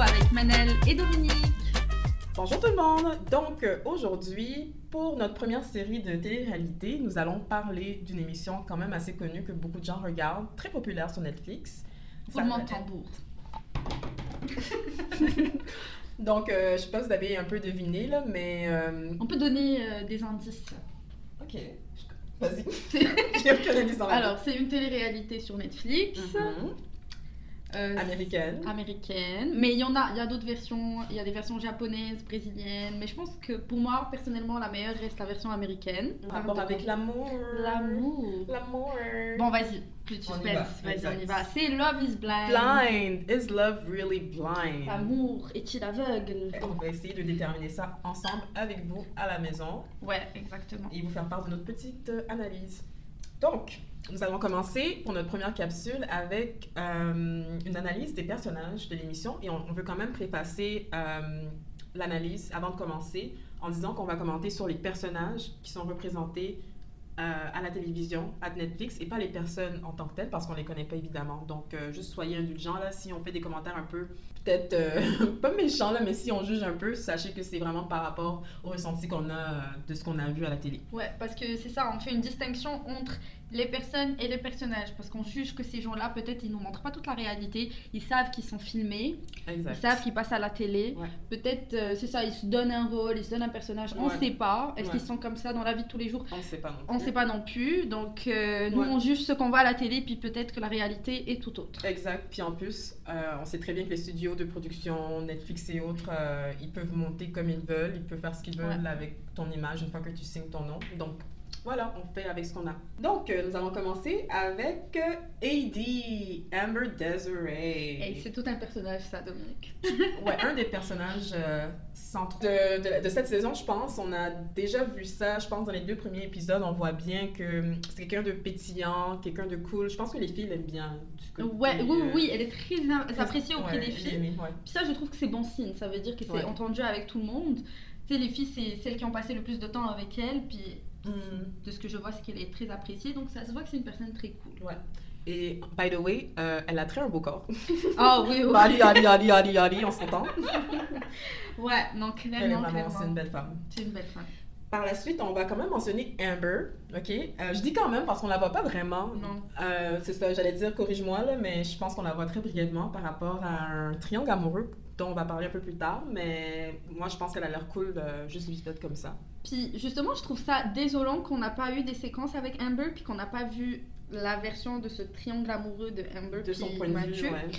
avec Manel et Dominique. Bonjour tout le monde! Donc euh, aujourd'hui, pour notre première série de télé-réalité, nous allons parler d'une émission quand même assez connue que beaucoup de gens regardent, très populaire sur Netflix. Roulement de tambour. Donc euh, je sais pas si vous avez un peu deviné là, mais... euh, On peut donner euh, des indices. Ok, vas-y. J'ai Alors, c'est une télé-réalité sur Netflix. Mhm. Euh, Américaine. américaine. Mais il y en a, il y a d'autres versions. Il y a des versions japonaises, brésiliennes. Mais je pense que pour moi, personnellement, la meilleure reste la version américaine. Rapport avec l'amour. l'amour. L'amour. Bon, vas-y, plus de suspense. va, Vas-y, on y va. C'est Love is Blind. Blind. Is love really blind? L'amour est-il aveugle? On va essayer de déterminer ça ensemble avec vous à la maison Ouais, exactement. et vous faire part de notre petite euh, analyse. Donc, nous allons commencer pour notre première capsule avec euh, une analyse des personnages de l'émission et on, veut quand même préfacer euh, l'analyse avant de commencer en disant qu'on va commenter sur les personnages qui sont représentés euh, à la télévision, à Netflix, et pas les personnes en tant que telles, parce qu'on les connaît pas évidemment. Donc, euh, juste soyez indulgents là, si on fait des commentaires un peu, peut-être euh, pas méchants là, mais si on juge un peu, sachez que c'est vraiment par rapport au ressenti qu'on a de ce qu'on a vu à la télé. Ouais, parce que c'est ça, on fait une distinction entre les personnes et les personnages. Parce qu'on juge que ces gens-là, peut-être, ils nous montrent pas toute la réalité. Ils savent qu'ils sont filmés, Exact. ils savent qu'ils passent à la télé. Ouais. Peut-être, euh, c'est ça, ils se donnent un rôle, ils se donnent un personnage. On Ouais. sait pas. Est-ce Ouais. qu'ils sont comme ça dans la vie de tous les jours? On ne sait pas non plus. On sait pas non plus. Donc, euh, nous, on juge ce qu'on voit à la télé, puis peut-être que la réalité est tout autre. Exact. Puis en plus, euh, on sait très bien que les studios de production, Netflix et autres, ils peuvent monter comme ils veulent, ils peuvent faire ce qu'ils veulent avec ton image une fois que tu signes ton nom. Donc voilà, on fait avec ce qu'on a. Donc euh, nous allons commencer avec euh, AD, Amber Desiree. C'est tout un personnage, ça, Dominique. Ouais, un des personnages euh, centraux de, de- de cette saison, je pense. On a déjà vu ça, je pense, dans les deux premiers épisodes. On voit bien que hum, c'est quelqu'un de pétillant, quelqu'un de cool. Je pense que les filles l'aiment bien. du côté, Ouais, oui, euh, oui, elle est très très- appréciée auprès ouais, des filles. aimée, ouais. Puis ça, je trouve que c'est bon signe. Ça veut dire que c'est Ouais. entendu avec tout le monde. Tu sais, les filles, c'est celles qui ont passé le plus de temps avec elle. Puis Hum, de ce que je vois, c'est qu'elle est très appréciée. Donc ça se voit que c'est une personne très cool. Et, by the way, euh, elle a très un beau corps. Ah oui, oui. Ali, Ali, Ali, Ali, Ali, on s'entend. Ouais, non, Elle est clairement, vraiment, c'est une clairement. belle femme. C'est une belle femme. Par la suite, on va quand même mentionner Amber, ok? Euh, je dis quand même parce qu'on la voit pas vraiment. Non. Euh, c'est ça, j'allais dire, corrige-moi, là, mais je pense qu'on la voit très brièvement par rapport à un triangle amoureux dont on va parler un peu plus tard, mais moi, je pense qu'elle a l'air cool, juste vite fait comme ça. Puis justement, je trouve ça désolant qu'on n'a pas eu des séquences avec Amber, puis qu'on n'a pas vu la version de ce triangle amoureux de Amber. De son point de vue, ouais.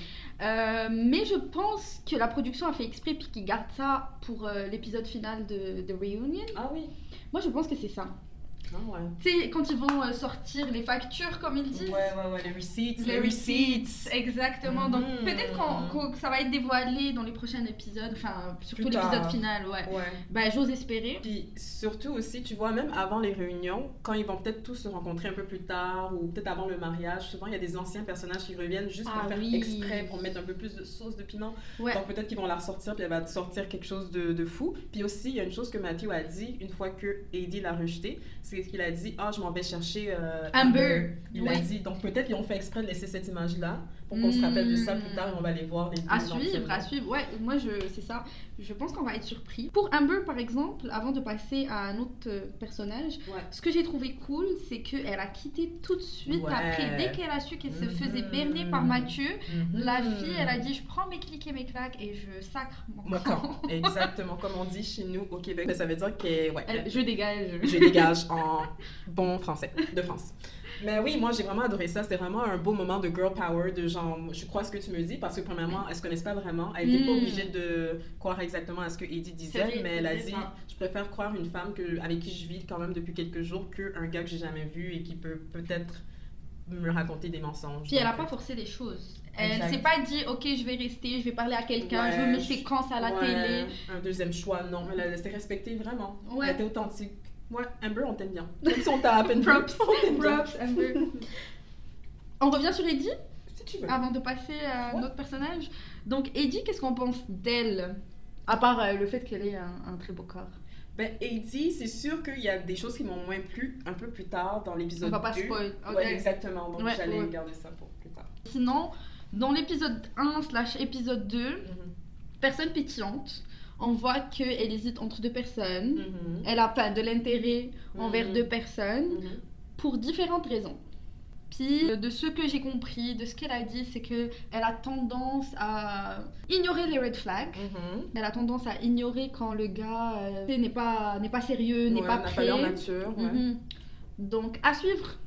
Euh, mais je pense que la production a fait exprès, puis qu'ils gardent ça pour euh, l'épisode final de, de Reunion. Ah oui? Moi, je pense que c'est ça. Ah ouais. Tu sais, quand ils vont euh, sortir les factures, comme ils Ouais, disent. ouais, ouais, les receipts. Les receipts, exactement. Donc Mhm. peut-être que ça va être dévoilé dans les prochains épisodes, enfin surtout l'épisode final, ouais. Ouais. Bah j'ose espérer. Puis surtout aussi, tu vois, même avant les réunions, quand ils vont peut-être tous se rencontrer un peu plus tard ou peut-être avant le mariage, souvent il y a des anciens personnages qui reviennent juste pour Ah faire oui. exprès, pour mettre un peu plus de sauce de piment. Ouais. Donc peut-être qu'ils vont la ressortir puis elle va te sortir quelque chose de, de fou. Puis aussi, il y a une chose que Matthew a dit une fois que Eddie l'a rejeté, c'est qu'il a dit Ah, je m'en vais chercher euh, Amber. Il a dit. Donc peut-être qu'ils ont fait exprès de laisser cette image-là pour qu'on se rappelle de ça plus tard et on va les voir les. À suivre, à suivre. Ouais, moi je c'est ça. Je pense qu'on va être surpris. Pour Amber par exemple, avant de passer à un autre euh, personnage, Ouais. ce que j'ai trouvé cool, c'est qu'elle a quitté tout de suite Ouais. après. Dès qu'elle a su qu'elle se faisait Mhm. berner par Mathieu, la Mhm. fille, elle a dit je prends mes clics et mes claques et je sacre mon camp. camp. Exactement, comme on dit chez nous au Québec. Mais ça veut dire que, ouais, Elle- je dégage. je dégage en bon français de France. Mais oui, moi j'ai vraiment adoré ça. C'était vraiment un beau moment de girl power, de genre, je crois ce que tu me dis, parce que premièrement, elles se connaissent pas vraiment. Elle n'était pas Mm. obligée de croire exactement à ce que Eddie disait, vrai, mais elle a dit, je préfère croire une femme que, avec qui je vis quand même depuis quelques jours qu'un gars que j'ai jamais vu et qui peut peut-être me raconter des mensonges. Puis elle a Donc, pas forcé les choses. Elle s'est pas dit ok je vais rester, je vais parler à quelqu'un, Ouais, je veux mes séquences à la ouais, télé. Un deuxième choix, non. Elle a laissé respecter vraiment. Ouais. Elle était authentique. Ouais, Amber, on t'aime bien. Même si on t'a à peine Props. on t'aime bien. Props, Amber. On revient sur Eddie Si tu veux. avant de passer à Ouais. notre personnage. Donc Eddie, qu'est-ce qu'on pense d'elle À part euh, le fait qu'elle ait un, un très beau corps? Ben, Eddie, c'est sûr qu'il y a des choses qui m'ont moins plu un peu plus tard dans l'épisode On va pas 2. spoil. ok. Ouais, exactement. Donc Ouais, j'allais ouais. garder ça pour plus tard. Sinon, dans l'épisode 1 slash épisode 2, Mhm. personne pétillante. On voit qu'elle hésite entre deux personnes. Mhm. Elle a pas de l'intérêt envers Mhm. deux personnes Mhm. pour différentes raisons. Puis, euh, de ce que j'ai compris, de ce qu'elle a dit, c'est que elle a tendance à ignorer les red flags. Elle a tendance à ignorer quand le gars euh, n'est pas, n'est pas sérieux, n'est Ouais, pas prêt. l'air mature. ouais. Mhm. Donc, à suivre.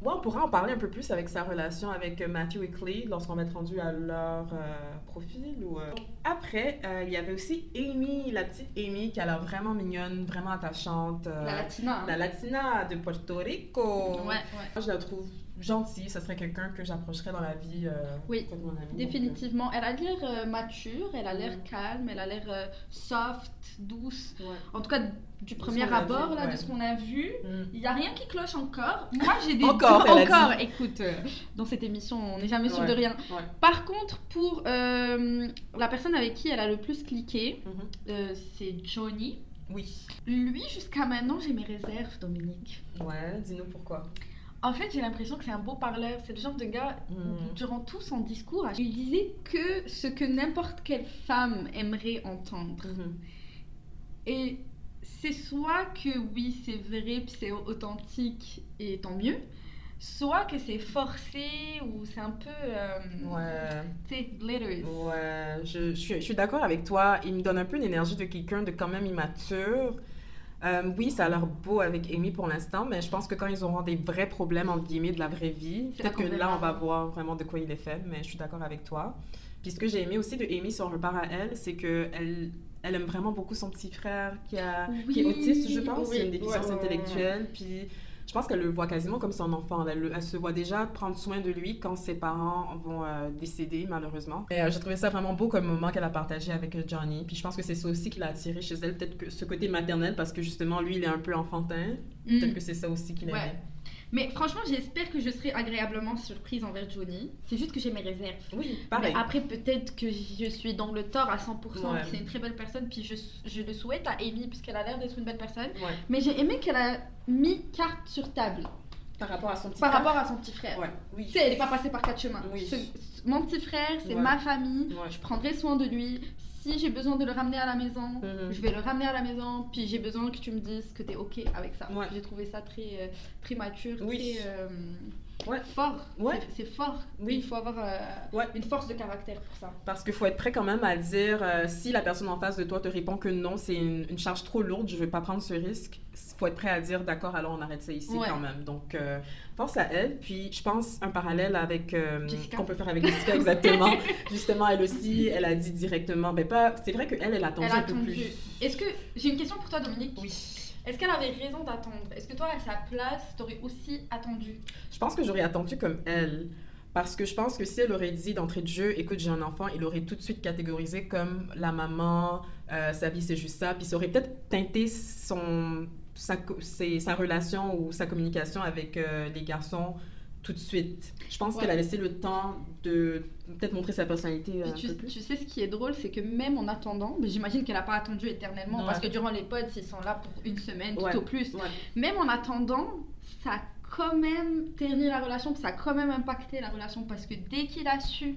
Ouais, on pourra en parler un peu plus avec sa relation avec euh, Matthew et Clay lorsqu'on va être rendu à leur euh, profil. Ou, euh. Après, euh, il y avait aussi Amy, la petite Amy, qui a l'air vraiment mignonne, vraiment attachante. La Latina. hein. la Latina de Puerto Rico. Ouais, ouais. Moi, je la trouve gentille. Ça serait quelqu'un que j'approcherais dans la vie. euh, Oui, mon. Donc, Définitivement. Elle a l'air euh, mature, elle a l'air Mhm. calme, elle a l'air euh, soft, douce. ouais. En tout cas, du ce premier abord, vu, là, ouais. de ce qu'on a vu. Mm. Il n'y a rien qui cloche encore. Moi, j'ai des Encore, a encore. Écoute, dans cette émission, on n'est jamais sûr Ouais. de rien. Ouais. Par contre, pour la personne avec qui elle a le plus cliqué, Mhm. euh, c'est Johnny. Oui. Lui, jusqu'à maintenant, j'ai mes réserves, Dominique. Ouais, dis-nous pourquoi. En fait, j'ai l'impression que c'est un beau parleur. C'est le genre de gars, Mm. durant tout son discours, il disait que ce que n'importe quelle femme aimerait entendre. Mhm. Et c'est soit que oui, c'est vrai, c'est authentique, et tant mieux. Soit que c'est forcé, ou c'est un peu... euh, Ouais. Tu sais, glitters. Ouais, je, je suis d'accord avec toi. Il me donne un peu l'énergie de quelqu'un de quand même immature. Euh, oui, ça a l'air beau avec Amy pour l'instant, mais je pense que quand ils auront des vrais problèmes, entre guillemets, de la vraie vie, peut-être que là, on va voir vraiment de quoi il est fait, mais je suis d'accord avec toi. Puis ce que j'ai aimé aussi de Amy, si on repart à elle, c'est qu'elle elle aime vraiment beaucoup son petit frère qui, a, qui est autiste, je pense, oui, c'est une déficience ouais, intellectuelle. Puis je pense qu'elle le voit quasiment comme son enfant. Elle, le- elle se voit déjà prendre soin de lui quand ses parents vont euh, décéder, malheureusement. Et euh, j'ai trouvé ça vraiment beau comme moment qu'elle a partagé avec euh, Johnny. Puis je pense que c'est ça aussi qui l'a attiré chez elle, peut-être que ce côté maternel, parce que justement, lui, il est un peu enfantin. Mm. Peut-être que c'est ça aussi qu'il Ouais. Mais franchement, j'espère que je serai agréablement surprise envers Johnny. C'est juste que j'ai mes réserves. Oui, pareil. Mais après, peut-être que je suis dans le tort à 100%, Ouais. c'est une très belle personne, puis je, je le souhaite à Amy, puisqu'elle a l'air d'être une belle personne. Ouais. Mais j'ai aimé qu'elle a mis carte sur table Par rapport à son petit par frère. rapport à son petit frère. Ouais, oui. Tu sais, elle n'est pas passée par quatre chemins. Oui. Ce- mon petit frère, c'est ma famille, je prendrai soin de lui. Si j'ai besoin de le ramener à la maison, Mhm. je vais le ramener à la maison, puis j'ai besoin que tu me dises que tu es OK avec ça. Ouais. J'ai trouvé ça très, euh, très mature, Oui. très euh, Ouais. fort. Ouais. C'est- fort. Oui. Il faut avoir euh, Ouais. une force de caractère pour ça. Parce qu'il faut être prêt quand même à dire euh, si la personne en face de toi te répond que non, c'est une, une charge trop lourde, je ne vais pas prendre ce risque. Il faut être prêt à dire d'accord, alors on arrête ça ici Ouais. quand même. Donc, euh, force à elle. Puis, je pense un parallèle avec euh, qu'on peut faire avec Jessica exactement. Justement, elle aussi, elle a dit directement. Ben pas. C'est vrai qu'elle, elle a attendu Elle a un peu plus. Est-ce que j'ai une question pour toi, Dominique Oui. Est-ce qu'elle avait raison d'attendre? Est-ce que toi, à sa place, t'aurais aussi attendu? Je pense que j'aurais attendu comme elle. Parce que je pense que si elle aurait dit d'entrée de jeu, écoute, j'ai un enfant, il aurait tout de suite catégorisé comme la maman, euh, sa vie c'est juste ça, puis ça aurait peut-être teinté son, sa, sa relation ou sa communication avec euh, les garçons tout de suite. Je pense Ouais. qu'elle a laissé le temps de peut-être montrer sa personnalité euh, un tu, peu plus. tu sais ce qui est drôle, c'est que même en attendant, mais j'imagine qu'elle n'a pas attendu éternellement Ouais. parce que durant les pods, ils sont là pour une semaine, tout Ouais. au plus. Même en attendant, ça a quand même terni la relation, ça a quand même impacté la relation parce que dès qu'il a su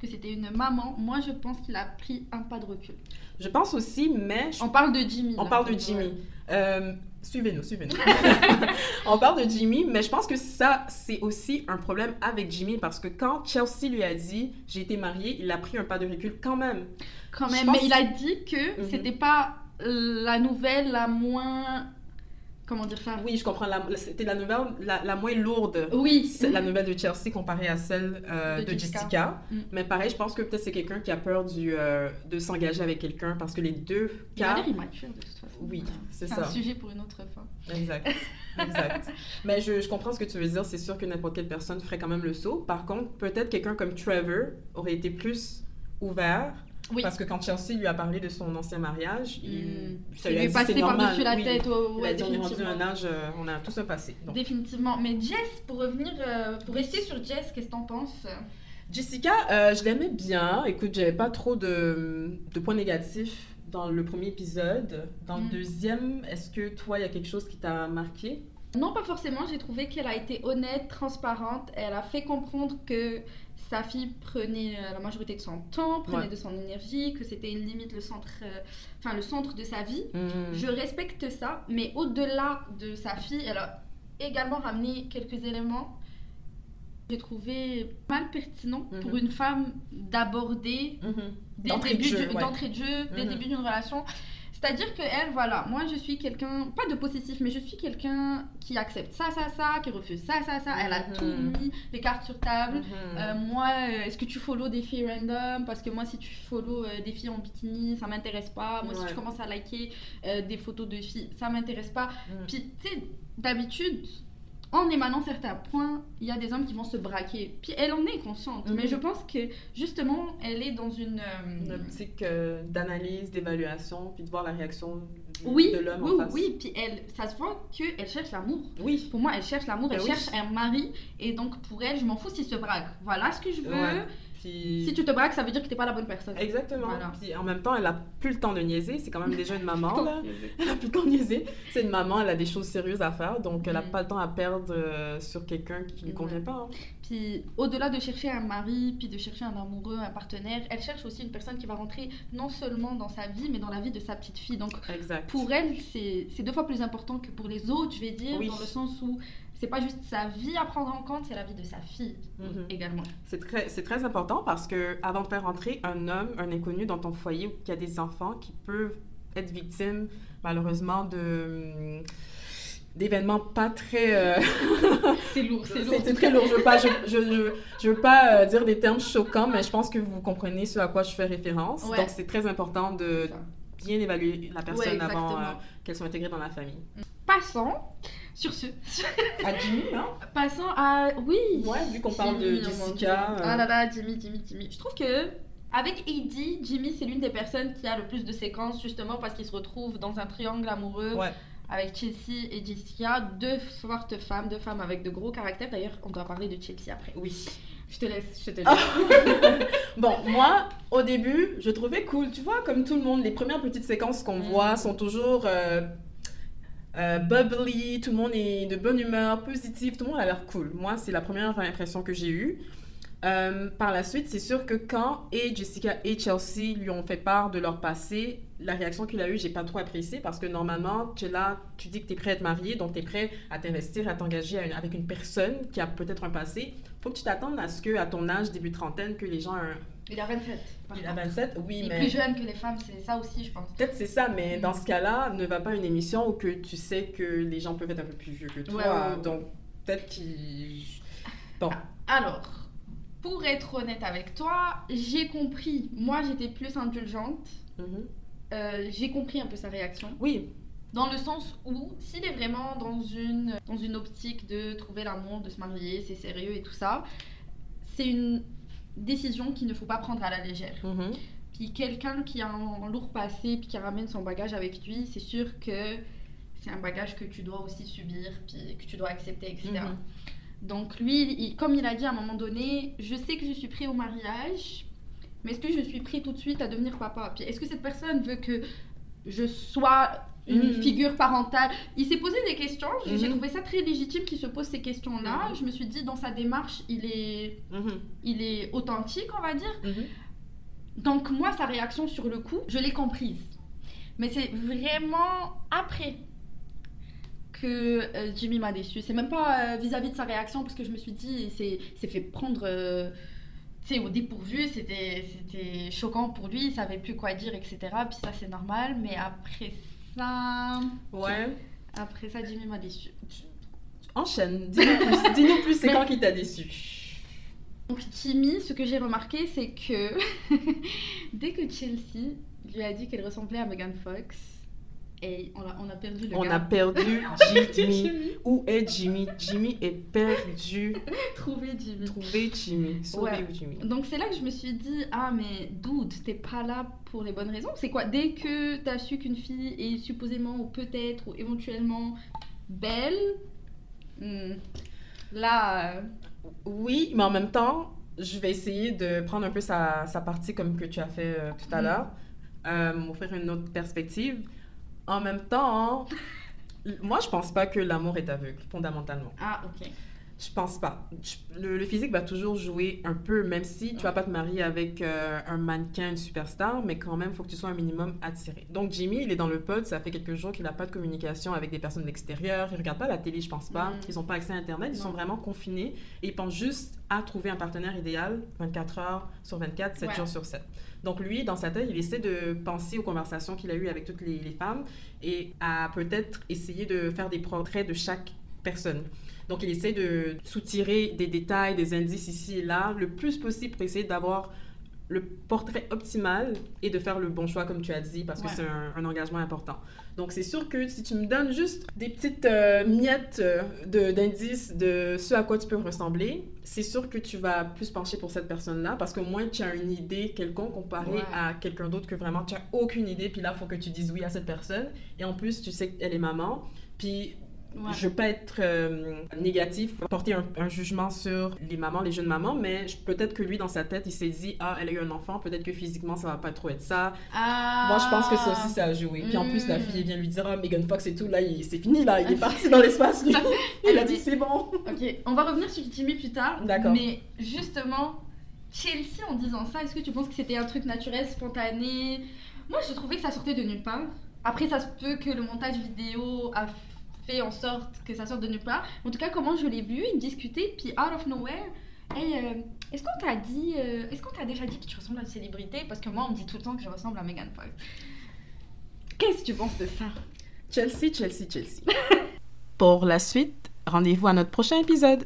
que c'était une maman, moi je pense qu'il a pris un pas de recul. Je pense aussi, mais je On parle de Jimmy. On là. parle de Jimmy. Euh, suivez-nous, suivez-nous. on parle de Jimmy, mais je pense que ça, c'est aussi un problème avec Jimmy parce que quand Chelsea lui a dit j'ai été mariée, il a pris un pas de recul quand même. Quand même, pense- mais il a dit que Mhm. c'était pas la nouvelle la moins. Comment dire ça? Oui, je comprends. C'était la nouvelle la, la moins lourde. Oui. C'est la nouvelle de Chelsea comparée à celle euh, De de, Jessica. Jessica. Mm. Mais pareil, je pense que peut-être c'est quelqu'un qui a peur du, euh, de s'engager avec quelqu'un parce que les deux Il a cas. de toute façon. Oui, c'est C'est ça. un sujet pour une autre fois. Exact. exact. Mais je, je comprends ce que tu veux dire. C'est sûr que n'importe quelle personne ferait quand même le saut. Par contre, peut-être quelqu'un comme Trevor aurait été plus ouvert. Oui. Parce que quand Chelsea lui a parlé de son ancien mariage, il, Mm. ça Il lui a lui est passé par-dessus la Oui. tête. oh, Il ouais, a on est rendu un âge, euh, on a tous un passé. Donc, Définitivement. Mais Jess, pour revenir, euh, pour rester sur Jess, qu'est-ce que t'en penses? Jessica, euh, je l'aimais bien. Écoute, j'avais pas trop de, de points négatifs dans le premier épisode. Dans le deuxième, est-ce que toi, il y a quelque chose qui t'a marqué? Non, pas forcément. J'ai trouvé qu'elle a été honnête, transparente. Elle a fait comprendre que sa fille prenait euh, la majorité de son temps, prenait Ouais. de son énergie, que c'était limite le centre, euh, enfin le centre de sa vie. Mhm. Je respecte ça, mais au-delà de sa fille, elle a également ramené quelques éléments. J'ai trouvé mal pertinent pour une femme d'aborder Mhm. dès le D'entrée de jeu, ouais. d'entrée de jeu, dès le début d'une relation. C'est-à-dire que elle, voilà, moi je suis quelqu'un, pas de possessif, mais je suis quelqu'un qui accepte ça, ça, ça, qui refuse ça, ça, ça. Elle a Mhm. tout mis les cartes sur table. Mhm. Euh, moi, euh, est-ce que tu follow des filles random? Parce que moi, si tu follow euh, des filles en bikini, ça m'intéresse pas. Moi, si tu commences à liker des photos de filles, ça m'intéresse pas. Mhm. Puis, tu sais, d'habitude, en émanant certains points, il y a des hommes qui vont se braquer. Puis, elle en est consciente. Mhm. Mais je pense que, justement, elle est dans une. euh, Une optique euh, d'analyse, d'évaluation, puis de voir la réaction du- Oui, de l'homme oui, en face. oui, puis elle, ça se voit qu'elle cherche l'amour. Oui. Pour moi, elle cherche l'amour, elle Ben oui. cherche un mari, et donc pour elle, je m'en fous s'il se braque. Voilà ce que je veux. Ouais. Puis... Si tu te braques, ça veut dire que t'es pas la bonne personne. Exactement. Voilà. Puis en même temps, elle a plus le temps de niaiser. C'est quand même déjà une maman, là. Elle a plus le temps de niaiser. C'est une maman, elle a des choses sérieuses à faire, donc elle n'a Mm. pas le temps à perdre euh, sur quelqu'un qui lui convient pas. hein. Puis au-delà de chercher un mari, puis de chercher un amoureux, un partenaire, elle cherche aussi une personne qui va rentrer non seulement dans sa vie, mais dans la vie de sa petite fille. Donc Exact. pour elle, c'est c'est deux fois plus important que pour les autres, je vais dire, Oui. dans le sens où c'est pas juste sa vie à prendre en compte, c'est la vie de sa fille Mhm. également. C'est très, c'est très important parce que avant de faire rentrer un homme, un inconnu dans ton foyer y a des enfants qui peuvent être victimes, malheureusement, de hum, d'événements pas très euh, C'est lourd, c'est lourd. c'est très lourd je veux pas je, je, je, je veux pas euh, dire des termes choquants mais je pense que vous comprenez ce à quoi je fais référence Ouais. donc c'est très important de bien évaluer la personne Ouais, avant euh, qu'elle soit intégrée dans la famille Passons sur ce. à Jimmy hein Passons à oui. ouais vu qu'on parle de. Jessica euh, Ah là là, Jimmy, Jimmy, Jimmy. Je trouve que avec Eddie, Jimmy c'est l'une des personnes qui a le plus de séquences justement parce qu'il se retrouve dans un triangle amoureux ouais avec Chelsea et Jessica, deux fortes femmes, deux femmes avec de gros caractères. D'ailleurs, on doit parler de Chelsea après. oui Je te laisse, je te laisse. Bon, moi, au début, je trouvais cool. Tu vois, comme tout le monde, les premières petites séquences qu'on Mm. voit sont toujours euh, euh, bubbly, tout le monde est de bonne humeur, positif, tout le monde a l'air cool. Moi, c'est la première impression que j'ai eue. Euh, par la suite, c'est sûr que quand et Jessica et Chelsea lui ont fait part de leur passé, la réaction qu'il a eue, j'ai pas trop apprécié parce que normalement, tu es là, tu dis que tu es prêt à te marier, donc tu es prêt à t'investir, à t'engager avec une personne qui a peut-être un passé. Faut que tu t'attendes à ce que, à ton âge, début trentaine, que les gens un, Il a 27. par il a contre. 27, oui, Il est mais plus jeune que les femmes, c'est ça aussi, je pense. peut-être c'est ça, mais Mm. dans ce cas-là, ne va pas à une émission où que tu sais que les gens peuvent être un peu plus vieux que toi. Ouais, ouais, ouais. Donc, peut-être qu'il. Bon, Alors, pour être honnête avec toi, j'ai compris. Moi, j'étais plus indulgente. Mhm. Euh, j'ai compris un peu sa réaction. oui, Dans le sens où, s'il est vraiment dans une, dans une optique de trouver l'amour, de se marier, c'est sérieux et tout ça, c'est une décision qu'il ne faut pas prendre à la légère. Mhm. Puis quelqu'un qui a un lourd passé, puis qui ramène son bagage avec lui, c'est sûr que c'est un bagage que tu dois aussi subir, puis que tu dois accepter, etc. Mhm. Donc lui, il- comme il a dit à un moment donné, je sais que je suis prêt au mariage, mais est-ce que je suis prêt tout de suite à devenir papa? Puis est-ce que cette personne veut que je sois une Mhm. figure parentale Il s'est posé des questions, j'ai Mhm. trouvé ça très légitime qu'il se pose ces questions-là. Mhm. Je me suis dit, dans sa démarche, il est, Mhm. il est authentique, on va dire. Donc moi, sa réaction sur le coup, je l'ai comprise. Mais c'est vraiment après que euh, Jimmy m'a déçu. C'est même pas euh, vis-à-vis de sa réaction parce que je me suis dit, c'est fait prendre euh, tu sais, au dépourvu, c'était c'était choquant pour lui, il savait plus quoi dire, etc. Puis ça, c'est normal. Mais après ça, Ouais. après ça, Jimmy m'a déçu. Enchaîne, dis-nous plus, dis-nous plus c'est Mais- quand qui t'a déçu Donc Jimmy, ce que j'ai remarqué, c'est que dès que Chelsea lui a dit qu'elle ressemblait à Megan Fox, et on a, on a perdu le On gars. a perdu Jimmy. Jimmy. Où est Jimmy? Jimmy est perdu. Trouvé Jimmy. Trouvez Jimmy. Sauvez Ouais. Jimmy. Donc c'est là que je me suis dit, ah mais dude, t'es pas là pour les bonnes raisons. C'est quoi? Dès que t'as su qu'une fille est supposément ou peut-être ou éventuellement belle, hmm, là, euh, Oui, mais en même temps, je vais essayer de prendre un peu sa, sa partie comme que tu as fait euh, tout à Mhm. l'heure, euh, m'offrir une autre perspective. En même temps, Moi, je pense pas que l'amour est aveugle, fondamentalement. Ah, ok. Je pense pas. Je- Le, le physique va toujours jouer un peu, même si tu vas pas te marier avec euh, un mannequin, une superstar, mais quand même, il faut que tu sois un minimum attiré. Donc, Jimmy, il est dans le pod, ça fait quelques jours qu'il n'a pas de communication avec des personnes de l'extérieur. Il regarde pas la télé, je pense pas. Mm. Ils n'ont pas accès à Internet, ils Non. sont vraiment confinés et ils pensent juste à trouver un partenaire idéal 24 heures sur 24, 7 Ouais. jours sur 7. Donc, lui, dans sa tête, il essaie de penser aux conversations qu'il a eues avec toutes les, les femmes et à peut-être essayer de faire des portraits de chaque personne. Donc, il essaie de soutirer des détails, des indices ici et là, le plus possible pour essayer d'avoir le portrait optimal et de faire le bon choix, comme tu as dit, parce que c'est un, un engagement important. Donc, c'est sûr que si tu me donnes juste des petites euh, miettes euh, de- d'indices de, ce à quoi tu peux ressembler, c'est sûr que tu vas plus pencher pour cette personne-là, parce qu'au moins tu as une idée quelconque comparé Ouais. à quelqu'un d'autre que vraiment tu as aucune idée, puis là, il faut que tu dises oui à cette personne. Et en plus, tu sais qu'elle est maman. Puis Ouais. je veux pas être euh, négatif, porter un, un jugement sur les mamans, les jeunes mamans, mais peut-être que lui, dans sa tête, il s'est dit Ah, elle a eu un enfant, peut-être que physiquement, ça va pas trop être ça. Ah. Moi, je pense que ça aussi, ça a joué. Puis en plus, la Mm. fille, elle vient lui dire Ah, Megan Fox et tout, là, il- c'est fini, là, il est parti dans l'espace, lui. il a dit C'est bon. Ok, on va revenir sur Jimmy plus tard. D'accord. Mais justement, Chelsea, en disant ça, est-ce que tu penses que c'était un truc naturel, spontané? Moi, je trouvais que ça sortait de nulle part. Après, ça se peut que le montage vidéo a fait en sorte que ça sorte de nulle part. En tout cas, comment je l'ai vu, ils discutaient, puis out of nowhere. Hey, euh, est-ce qu'on t'a dit, euh, est-ce qu'on t'a déjà dit que tu ressembles à une célébrité? Parce que moi, on me dit tout le temps que je ressemble à Megan Fox. Qu'est-ce que tu penses de ça? Chelsea, Chelsea, Chelsea. Pour la suite, rendez-vous à notre prochain épisode.